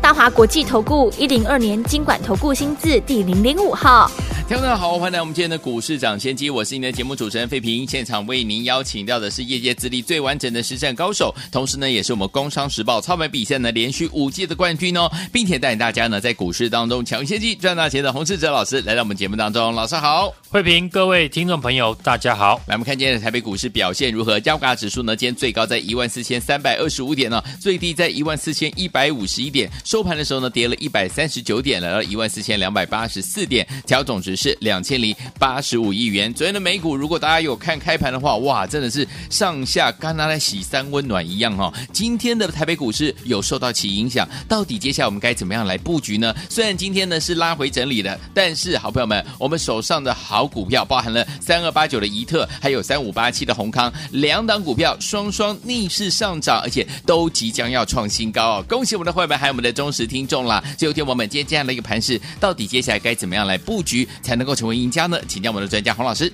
大华国际投顾一零二年经管投顾新字第零零五号。听众大家好，欢迎来我们今天的股市涨先机，我是您的节目主持人费平。现场为您邀请到的是业界资历最完整的实战高手，同时呢，也是我们工商时报操盘比赛呢连续五届的冠军哦，并且带领大家呢在股市当中抢先机赚大钱的洪世哲老师来到我们节目当中，老师好，费平，各位听众朋友大家好。来，我们看今天的台北股市表现如何？加权指数呢，今天最高在一万四千三百二十五点呢，最低在一万四千一百五十一点，收盘的时候呢，跌了一百三十九点，来到一万四千两百八十四点，调总值是两千零。八十五亿元。昨天的美股，如果大家有看开盘的话，哇，真的是上下刚拿来洗三温暖一样、哦。今天的台北股市有受到其影响，到底接下来我们该怎么样来布局呢？虽然今天呢是拉回整理的，但是好朋友们，我们手上的好股票包含了三二八九的怡特，还有三五八七的宏康，两档股票双双逆势上涨，而且都即将要创新高哦。恭喜我们的会员，还有我们的忠实听众啦！最后天我们今天这样的一个盘势，到底接下来该怎么样来布局，才能够成为赢家？呢，请教我们的专家洪老师。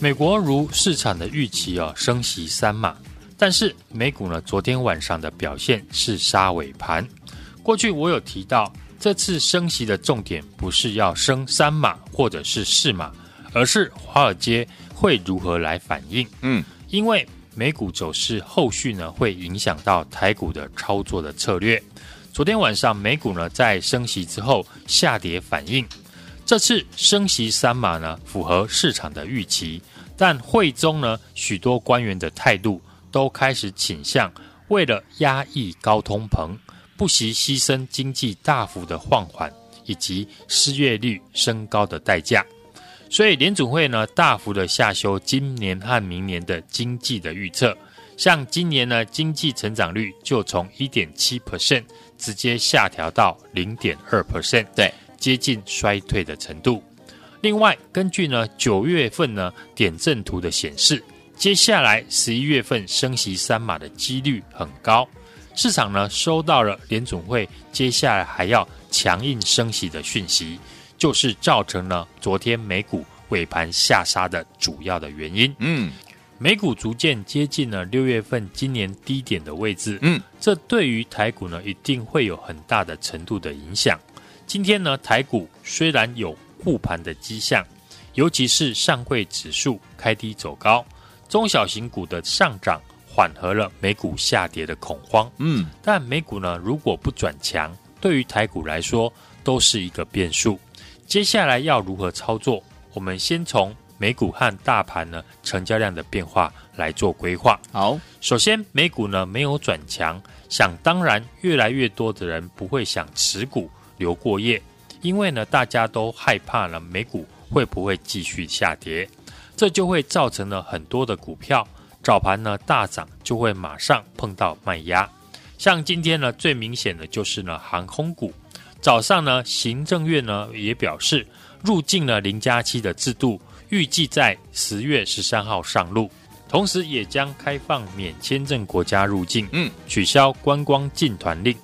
美国如市场的预期啊，升息三码，但是美股呢，昨天晚上的表现是杀尾盘。过去我有提到，这次升息的重点不是要升三码或者是四码，而是华尔街会如何来反应。嗯，因为美股走势后续呢，会影响到台股的操作的策略。昨天晚上美股呢，在升息之后下跌反应。这次升息三码呢，符合市场的预期，但会中呢，许多官员的态度都开始倾向为了压抑高通膨，不惜牺牲经济大幅的放缓以及失业率升高的代价。所以联准会呢，大幅的下修今年和明年的经济的预测，像今年呢，经济成长率就从一点七 percent 直接下调到零点二 percent。对。接近衰退的程度。另外，根据呢九月份呢点阵图的显示，接下来十一月份升息三码的几率很高。市场呢收到了联总会接下来还要强硬升息的讯息，就是造成了昨天美股尾盘下杀的主要的原因。嗯，美股逐渐接近了六月份今年低点的位置。嗯，这对于台股呢一定会有很大的程度的影响。今天呢，台股虽然有护盘的迹象，尤其是上柜指数开低走高，中小型股的上涨缓和了美股下跌的恐慌。嗯，但美股呢，如果不转强，对于台股来说都是一个变数。接下来要如何操作？我们先从美股和大盘呢成交量的变化来做规划。好，首先美股呢没有转强，想当然，越来越多的人不会想持股。留过夜，因为呢，大家都害怕呢，美股会不会继续下跌，这就会造成了很多的股票早盘呢大涨，就会马上碰到卖压。像今天呢，最明显的就是呢，航空股早上呢，行政院呢也表示，入境了零加七的制度，预计在十月十三号上路，同时也将开放免签证国家入境，嗯，取消观光禁团令。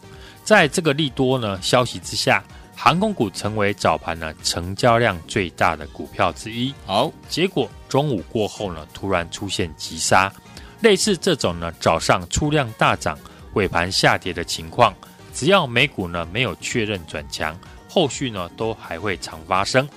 在这个利多呢消息之下，航空股成为早盘呢成交量最大的股票之一。好，结果中午过后呢，突然出现急杀，类似这种呢早上出量大涨，尾盘下跌的情况，只要美股呢没有确认转强，后续呢都还会常发生。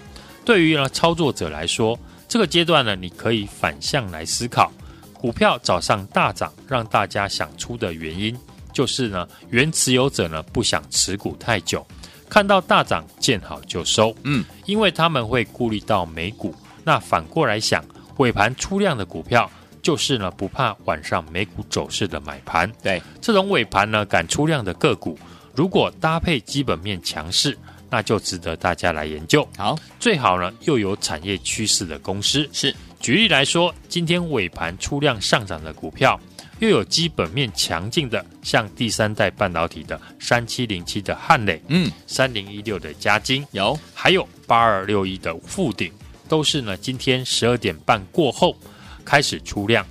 对于呢操作者来说，这个阶段呢你可以反向来思考，股票早上大涨，让大家想出的原因。就是呢，原持有者呢不想持股太久，看到大涨见好就收，嗯，因为他们会顾虑到美股。那反过来想，尾盘出量的股票，就是呢不怕晚上美股走势的买盘。对，这种尾盘呢敢出量的个股，如果搭配基本面强势，那就值得大家来研究。好，最好呢又有产业趋势的公司。是，举例来说，今天尾盘出量上涨的股票。又有基本面强劲的，像第三代半导体的三七零七的汉磊，嗯，三零一六的嘉金，有，还有八二六一的富鼎，都是呢今天十二点半过后开始出量，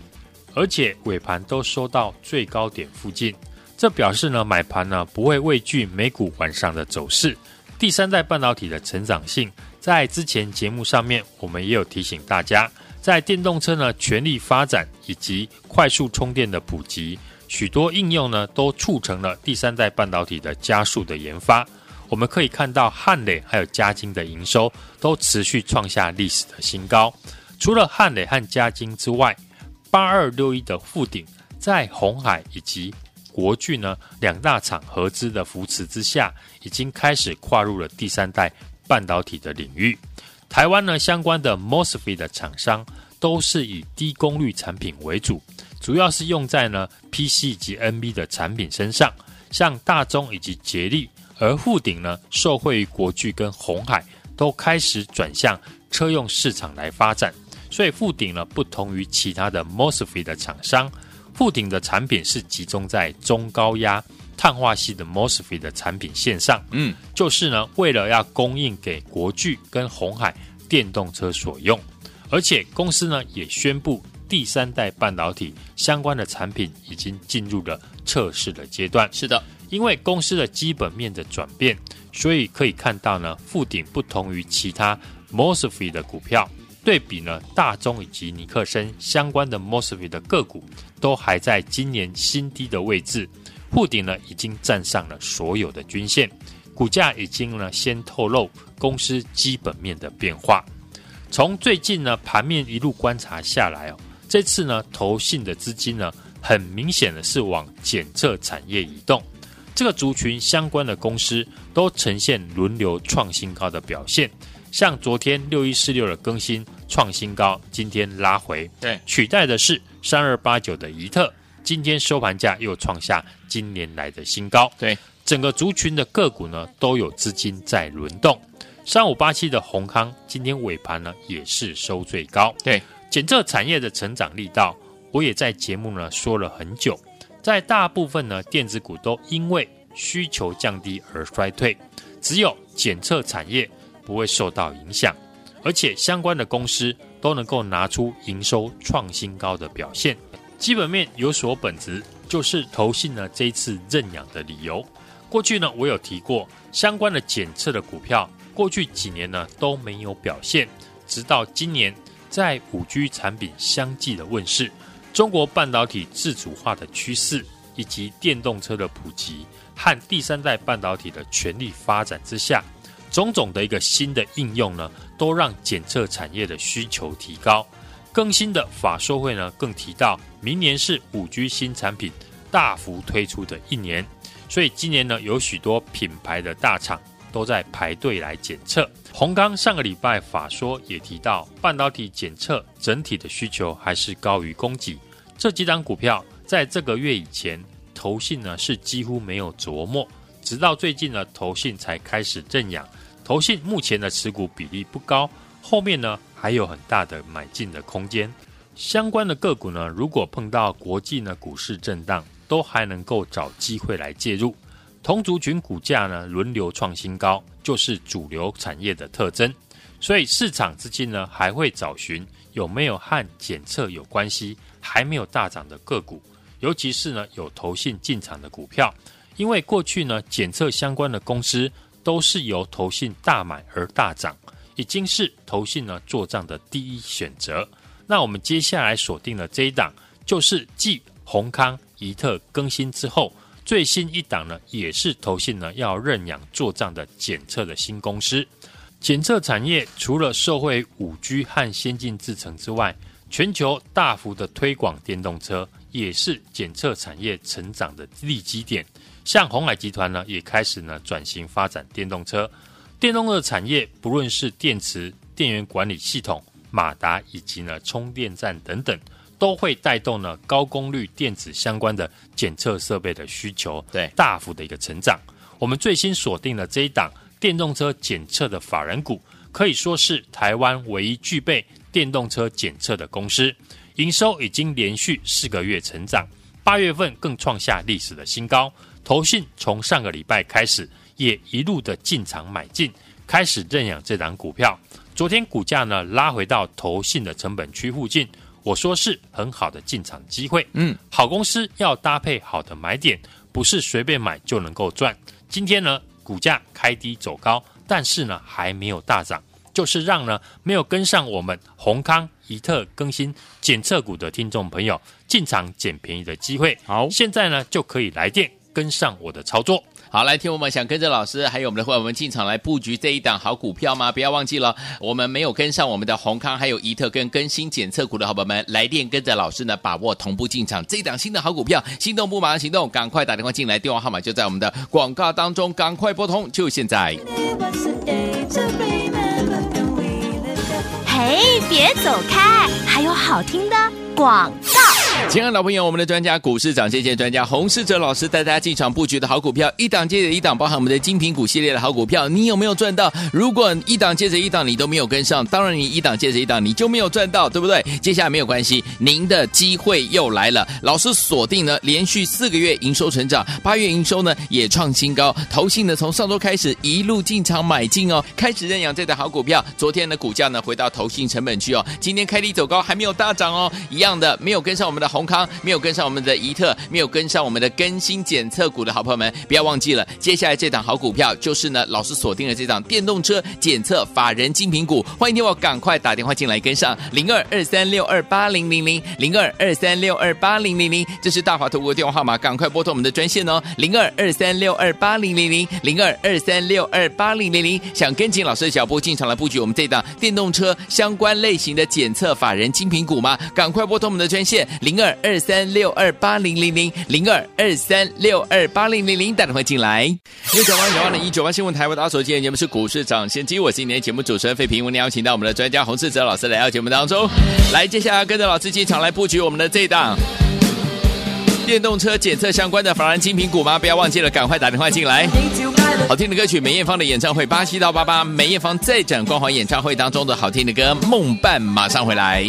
而且尾盘都收到最高点附近，这表示呢买盘呢不会畏惧美股晚上的走势。第三代半导体的成长性，在之前节目上面我们也有提醒大家，在电动车呢全力发展以及快速充电的普及，许多应用呢都促成了第三代半导体的加速的研发。我们可以看到汉磊还有嘉金的营收都持续创下历史的新高。除了汉磊和嘉金之外，八二六一的富鼎，在红海以及国巨呢两大厂合资的扶持之下，已经开始跨入了第三代半导体的领域。台湾呢相关的 MOSFET 的厂商都是以低功率产品为主，主要是用在呢 PC 及 NB 的产品身上，像大中以及捷力，而富鼎呢受惠于国巨跟红海，都开始转向车用市场来发展。所以富鼎呢，不同于其他的 MOSFET 的厂商，富鼎的产品是集中在中高压碳化系的 MOSFET 的产品线上，嗯，就是呢，为了要供应给国巨跟红海电动车所用，而且公司呢也宣布第三代半导体相关的产品已经进入了测试的阶段。是的，因为公司的基本面的转变，所以可以看到呢，富鼎不同于其他 MOSFET 的股票。对比呢，大中以及尼克森相关的 MOSFET 的个股都还在今年新低的位置，富鼎呢已经站上了所有的均线，股价已经呢先透露公司基本面的变化。从最近呢盘面一路观察下来哦，这次呢投信的资金呢很明显的是往检测产业移动，这个族群相关的公司都呈现轮流创新高的表现。像昨天六一四六的更新创新高，今天拉回，对，取代的是三二八九的怡特，今天收盘价又创下今年来的新高，对，整个族群的个股呢都有资金在轮动，三五八七的宏康今天尾盘呢也是收最高，对，检测产业的成长力道，我也在节目呢说了很久，在大部分呢电子股都因为需求降低而衰退，只有检测产业。不会受到影响，而且相关的公司都能够拿出营收创新高的表现，基本面有所本质，就是投信呢这一次认养的理由。过去呢我有提过，相关的检测的股票，过去几年呢都没有表现，直到今年在五 G 产品相继的问世，中国半导体自主化的趋势，以及电动车的普及和第三代半导体的全力发展之下。种种的一个新的应用呢，都让检测产业的需求提高。更新的法说会呢，更提到明年是五 G 新产品大幅推出的一年，所以今年呢，有许多品牌的大厂都在排队来检测。閎康上个礼拜法说也提到，半导体检测整体的需求还是高于供给。这几档股票在这个月以前，投信呢是几乎没有琢磨，直到最近呢，投信才开始认养。投信目前的持股比例不高，后面呢还有很大的买进的空间。相关的个股呢，如果碰到国际呢股市震荡，都还能够找机会来介入。同族群股价呢轮流创新高，就是主流产业的特征。所以市场资金呢还会找寻有没有和检测有关系还没有大涨的个股，尤其是呢有投信进场的股票，因为过去呢检测相关的公司。都是由投信大买而大涨，已经是投信呢做账的第一选择。那我们接下来锁定的这一档，就是继宏康、宜特更新之后，最新一档呢，也是投信呢要认养做账的检测的新公司。检测产业除了社会五 G 和先进制程之外，全球大幅的推广电动车，也是检测产业成长的利基点。像鸿海集团呢，也开始呢转型发展电动车。电动车产业，不论是电池、电源管理系统、马达以及呢充电站等等，都会带动呢高功率电子相关的检测设备的需求，对大幅的一个成长。我们最新锁定了这一档电动车检测的法人股，可以说是台湾唯一具备电动车检测的公司，营收已经连续四个月成长，八月份更创下历史的新高。投信从上个礼拜开始，也一路的进场买进，开始认养这档股票。昨天股价呢拉回到投信的成本区附近，我说是很好的进场机会。嗯，好公司要搭配好的买点，不是随便买就能够赚。今天呢，股价开低走高，但是呢还没有大涨，就是让呢没有跟上我们宏康、怡特更新检测股的听众朋友进场捡便宜的机会。好，现在呢就可以来电跟上我的操作。好，来听我们想跟着老师还有我们的会员们进场来布局这一档好股票吗？不要忘记了，我们没有跟上我们的宏康还有怡特跟更新检测股的好朋友们，来电跟着老师呢，把握同步进场这一档新的好股票，心动不马上行动，赶快打电话进来，电话号码就在我们的广告当中，赶快拨通，就现在。嘿，别走开，还有好听的广。亲爱的老朋友，我们的专家股市涨跌线专家洪世哲老师带大家进场布局的好股票，一档接着一档，包含我们的精品股系列的好股票，你有没有赚到？如果一档接着一档你都没有跟上，当然你一档接着一档你就没有赚到，对不对？接下来没有关系，您的机会又来了。老师锁定了连续四个月营收成长，八月营收呢也创新高，投信呢从上周开始一路进场买进哦，开始认养这档好股票。昨天的股价呢回到投信成本区哦，今天开低走高，还没有大涨哦，一样的没有跟上我们的。宏康没有跟上我们的怡特，没有跟上我们的更新检测股的好朋友们，不要忘记了，接下来这档好股票就是呢，老师锁定了这档电动车检测法人精品股，欢迎听我赶快打电话进来跟上零二二三六二八零零零零二二三六二八零零零，这是大华投顾的电话号码，赶快拨通我们的专线哦，零二二三六二八零零零零二二三六二八零零零，想跟紧老师的脚步进场来布局我们这档电动车相关类型的检测法人精品股吗？赶快拨通我们的专线零。零二二三六二八零零零零二二三六二八零零零，打电话进来。六九八九二零一九八新闻台，我打手机的节目是股市涨先机，我是今天节目主持人费平，我们邀请到我们的专家洪世哲老师来到节目当中。来，接下来跟着老师进场来布局我们的这一档电动车检测相关的法人精品股吗？不要忘记了，赶快打电话进来。好听的歌曲，梅艳芳的演唱会，八七到八八，梅艳芳再展光环演唱会当中的好听的歌，梦伴马上回来。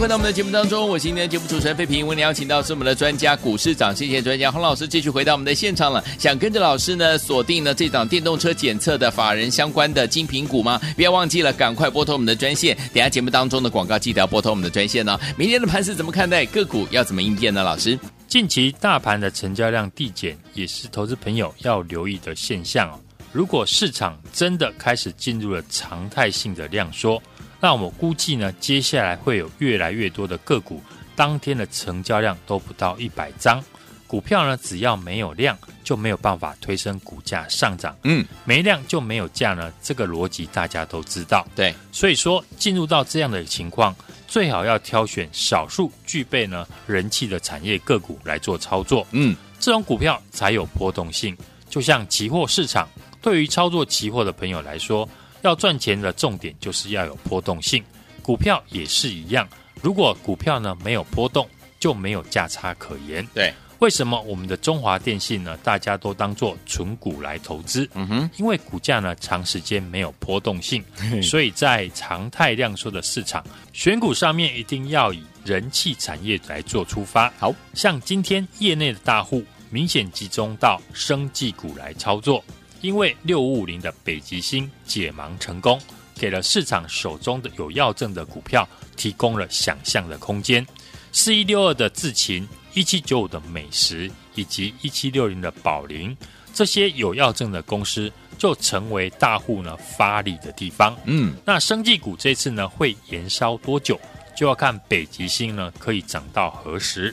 回到我们的节目当中，我是今天的节目主持人费平。为您邀请到是我们的专家股市涨跌线专家洪老师，继续回到我们的现场了。想跟着老师呢锁定呢这档电动车检测的法人相关的精品股吗？不要忘记了，赶快拨通我们的专线。等下节目当中的广告记得要拨通我们的专线、哦。明天的盘势怎么看待？个股要怎么应变呢？老师，近期大盘的成交量递减，也是投资朋友要留意的现象哦。如果市场真的开始进入了常态性的量缩。那我们估计呢，接下来会有越来越多的个股，当天的成交量都不到一百张。股票呢，只要没有量，就没有办法推升股价上涨。嗯，没量就没有价呢，这个逻辑大家都知道。对，所以说进入到这样的情况，最好要挑选少数具备呢人气的产业个股来做操作。嗯，这种股票才有波动性。就像期货市场，对于操作期货的朋友来说，要赚钱的重点就是要有波动性。股票也是一样，如果股票呢没有波动，就没有价差可言。对。为什么我们的中华电信呢？大家都当做纯股来投资，嗯哼，因为股价呢长时间没有波动性，所以在常态量缩的市场，选股上面一定要以人气产业来做出发。好像今天业内的大户明显集中到生技股来操作，因为六五五零的北极星解盲成功，给了市场手中的有药证的股票提供了想象的空间。四一六二的智勤。一七九五的美食以及一七六零的宝林，这些有药证的公司就成为大户呢发力的地方。嗯，那生技股这次呢会延烧多久，就要看北极星呢可以涨到何时。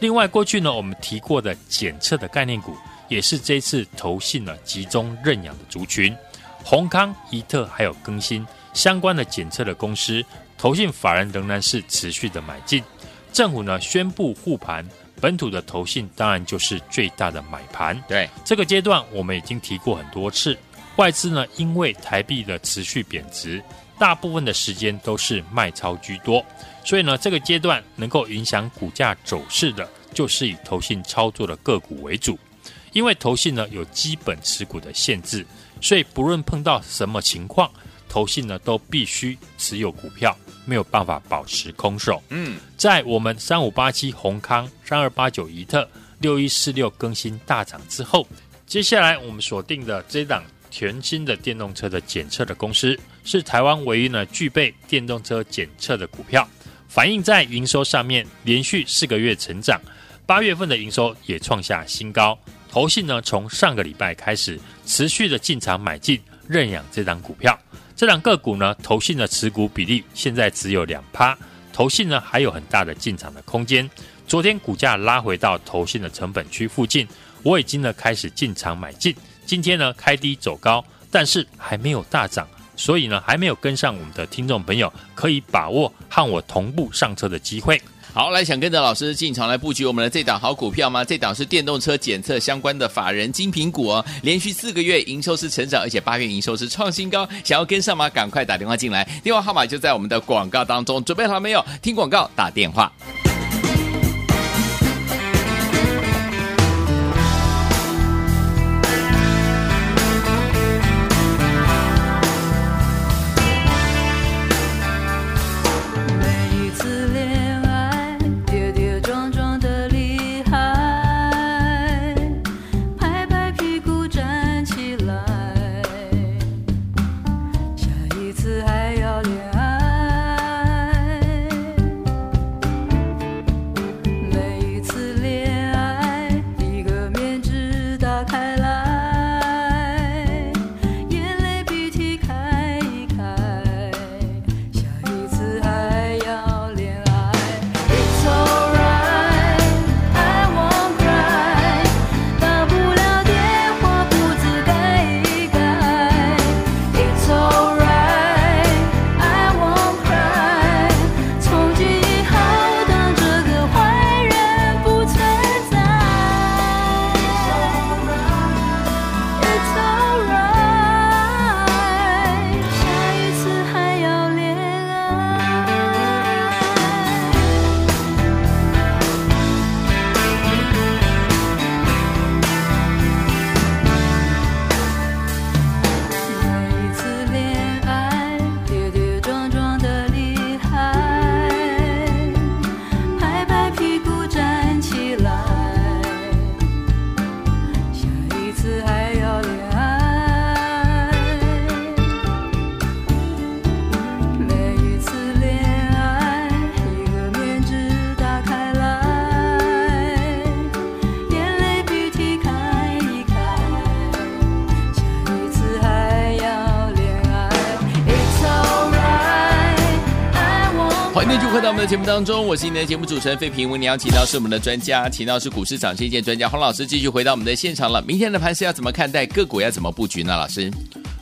另外，过去呢我们提过的检测的概念股，也是这次投信呢集中认养的族群。宏康、怡特还有更新相关的检测的公司，投信法人仍然是持续的买进。政府呢宣布护盘，本土的投信当然就是最大的买盘。对，这个阶段，我们已经提过很多次，外资呢因为台币的持续贬值，大部分的时间都是卖超居多，所以呢这个阶段能够影响股价走势的，就是以投信操作的个股为主。因为投信呢有基本持股的限制，所以不论碰到什么情况，投信呢都必须持有股票。没有办法保持空手。嗯，在我们三五八七宏康、三二八九怡特、六一四六更新大涨之后，接下来我们锁定的这档全新的电动车的检测的公司，是台湾唯一呢具备电动车检测的股票，反映在营收上面连续四个月成长，八月份的营收也创下新高。投信呢从上个礼拜开始持续的进场买进认养这档股票。这档个股呢，投信的持股比例现在只有两趴，投信呢还有很大的进场的空间。昨天股价拉回到投信的成本区附近，我已经呢开始进场买进。今天呢开低走高，但是还没有大涨，所以呢还没有跟上我们的听众朋友，可以把握和我同步上车的机会。好，来想跟着老师进场来布局我们的这档好股票吗？这档是电动车检测相关的法人精品股哦，连续四个月营收是成长，而且八月营收是创新高。想要跟上吗？赶快打电话进来，电话号码就在我们的广告当中。准备好了没有？听广告，打电话。在我们的节目当中，我是你的节目主持人费平。为你邀请到是我们的专家，请到是股市长线线专家洪老师，继续回到我们的现场了。明天的盘是要怎么看待？个股要怎么布局呢？老师，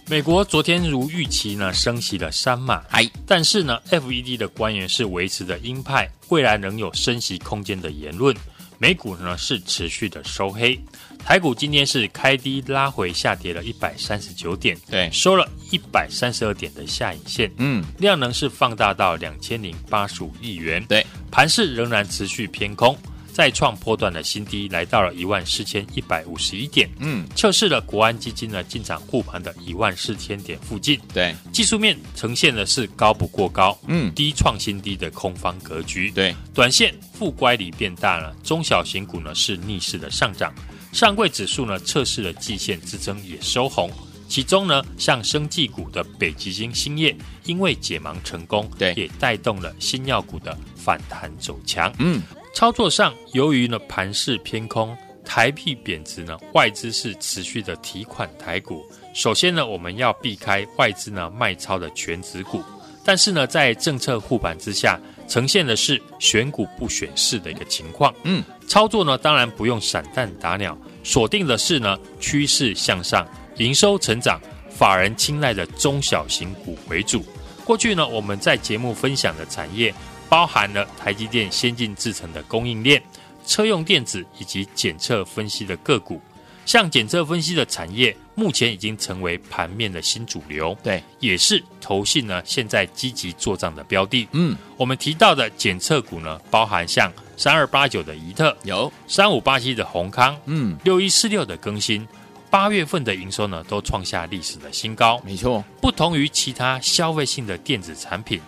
美国昨天如预期呢，升息了三码，嗨，但是呢，FED 的官员是维持着鹰派，未来仍有升息空间的言论。美股呢是持续的收黑，台股今天是开低拉回，下跌了一百三十九点，对，收了一百三十二点的下影线，嗯，量能是放大到两千零八十五亿元，对，盘势仍然持续偏空。再创波段的新低，来到了一万四千一百五十一点，嗯，测试了国安基金呢进场护盘的一万四千点附近。对，技术面呈现的是高不过高，嗯，低创新低的空方格局。对，短线负乖离变大了，中小型股呢是逆势的上涨，上柜指数呢测试了季线支撑也收红，其中呢像生技股的北极星兴业，因为解盲成功，对，也带动了新药股的反弹走强，嗯。操作上，由于呢盘势偏空，台币贬值呢，外资是持续的提款台股。首先呢，我们要避开外资呢卖超的全值股，但是呢，在政策护盘之下，呈现的是选股不选市的一个情况。嗯，操作呢，当然不用散弹打鸟，锁定的是呢趋势向上、营收成长、法人青睐的中小型股为主。过去呢，我们在节目分享的产业。包含了台积电先进制程的供应链、车用电子以及检测分析的个股，像检测分析的产业，目前已经成为盘面的新主流。对，也是投信呢现在积极做账的标的。嗯，我们提到的检测股呢，包含像三二八九的宜特，有三五八七的宏康，嗯，六一四六的更新，八月份的营收呢都创下历史的新高。没错，不同于其他消费性的电子产品。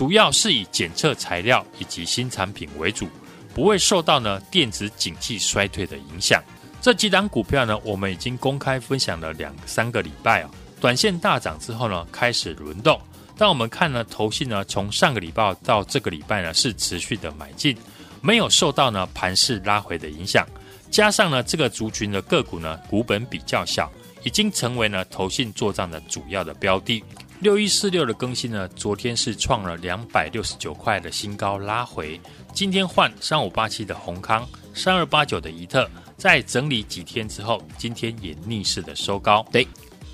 主要是以检测材料以及新产品为主，不会受到呢电子景气衰退的影响。这几档股票呢，我们已经公开分享了两三个礼拜啊。短线大涨之后呢，开始轮动。但我们看呢，投信呢，从上个礼拜到这个礼拜呢，是持续的买进，没有受到呢盘势拉回的影响。加上呢，这个族群的个股呢，股本比较小，已经成为呢投信做账的主要的标的。六一四六的更新呢，昨天是创了两百六十九块的新高拉回，今天换三五八七的宏康，三二八九的怡特，在整理几天之后，今天也逆势的收高。对，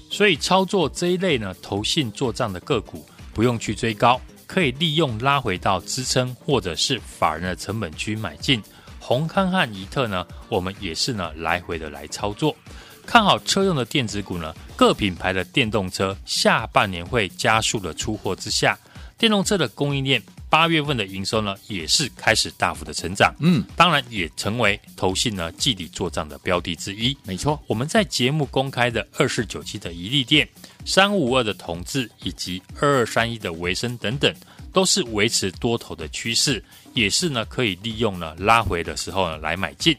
所以操作这一类呢，投信做账的个股，不用去追高，可以利用拉回到支撑或者是法人的成本区买进。宏康和怡特呢，我们也是呢来回的来操作。看好车用的电子股呢，各品牌的电动车下半年会加速的出货之下，电动车的供应链八月份的营收呢也是开始大幅的成长，嗯，当然也成为投信呢季底做账的标的之一。没错，我们在节目公开的二四九七的一利电、三五五二的同志以及二二三一的维生等等，都是维持多头的趋势，也是呢可以利用呢拉回的时候呢来买进。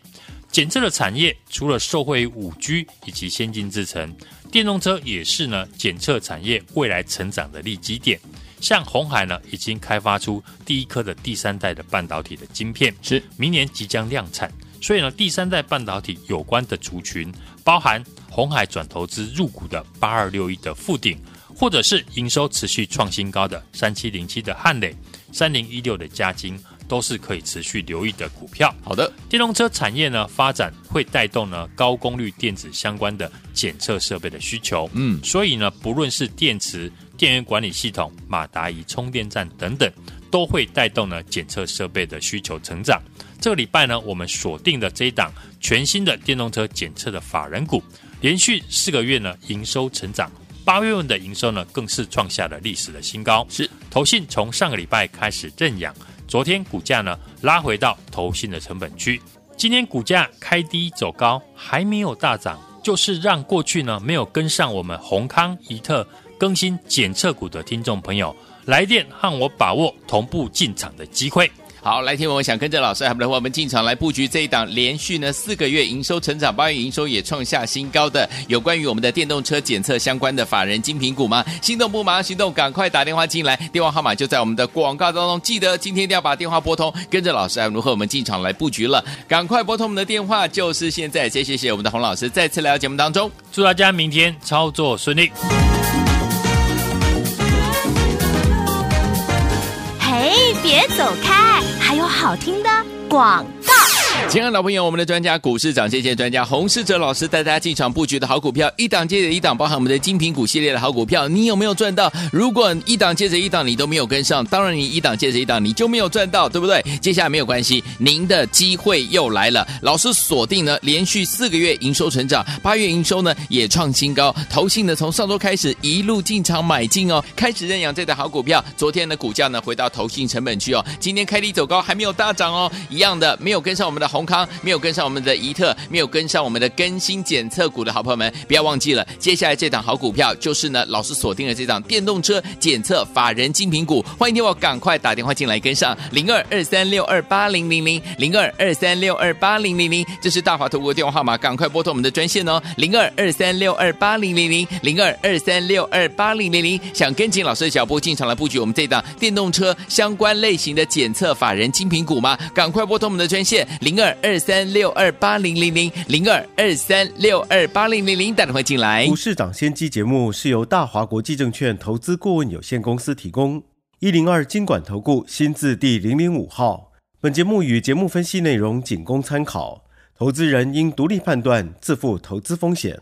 检测的产业除了受惠于五 G 以及先进制程，电动车也是呢检测产业未来成长的利基点。像鸿海呢，已经开发出第一颗的第三代的半导体的晶片，是明年即将量产。所以呢，第三代半导体有关的族群，包含鸿海转投资入股的八二六一的富鼎，或者是营收持续创新高的三七零七的汉磊，三零一六的嘉晶。都是可以持续留意的股票。好的，电动车产业呢发展会带动呢高功率电子相关的检测设备的需求。嗯，所以呢，不论是电池、电源管理系统、马达仪、充电站等等，都会带动呢检测设备的需求成长。这个礼拜呢，我们锁定的这一档全新的电动车检测的法人股，连续四个月呢营收成长，八月份的营收呢更是创下了历史的新高。是，投信从上个礼拜开始认养。昨天股价呢拉回到投信的成本区，今天股价开低走高，还没有大涨，就是让过去呢没有跟上我们宏康、一特更新检测股的听众朋友来电和我把握同步进场的机会。好，来听我们想跟着老师，还有我们进场来布局这一档连续呢四个月营收成长，八月营收也创下新高的有关于我们的电动车检测相关的法人精品股吗？心动不马上行动，赶快打电话进来，电话号码就在我们的广告当中，记得今天一定要把电话拨通，跟着老师还如何我们进场来布局了，赶快拨通我们的电话，就是现在。谢谢谢我们的洪老师再次来到节目当中，祝大家明天操作顺利。嘿，别走开！还有好听的广告。亲爱的老朋友，我们的专家股市长，谢谢专家洪世哲老师带大家进场布局的好股票，一档接着一档，包含我们的精品股系列的好股票，你有没有赚到？如果一档接着一档你都没有跟上，当然你一档接着一档你就没有赚到，对不对？接下来没有关系，您的机会又来了。老师锁定呢，连续四个月营收成长，八月营收呢也创新高，投信呢从上周开始一路进场买进哦，开始认养这档好股票。昨天的股价呢回到投信成本区哦，今天开低走高，还没有大涨哦，一样的没有跟上我们的。宏康没有跟上我们的怡特，没有跟上我们的更新检测股的好朋友们，不要忘记了，接下来这档好股票就是呢，老师锁定了这档电动车检测法人精品股，欢迎听我赶快打电话进来跟上零二二三六二八零零零零二二三六二八零零零，这是大华投顾的电话号码，赶快拨通我们的专线哦，零二二三六二八零零零零二二三六二八零零零，想跟紧老师的脚步进场来布局我们这档电动车相关类型的检测法人精品股吗？赶快拨通我们的专线零二。二三六二八零零零零二二三六二八零零零，打电话进来。股市涨先机节目是由大华国际证券投资顾问有限公司提供，一零二经管投顾新字第零零五号。本节目与节目分析内容仅供参考，投资人应独立判断，自负投资风险。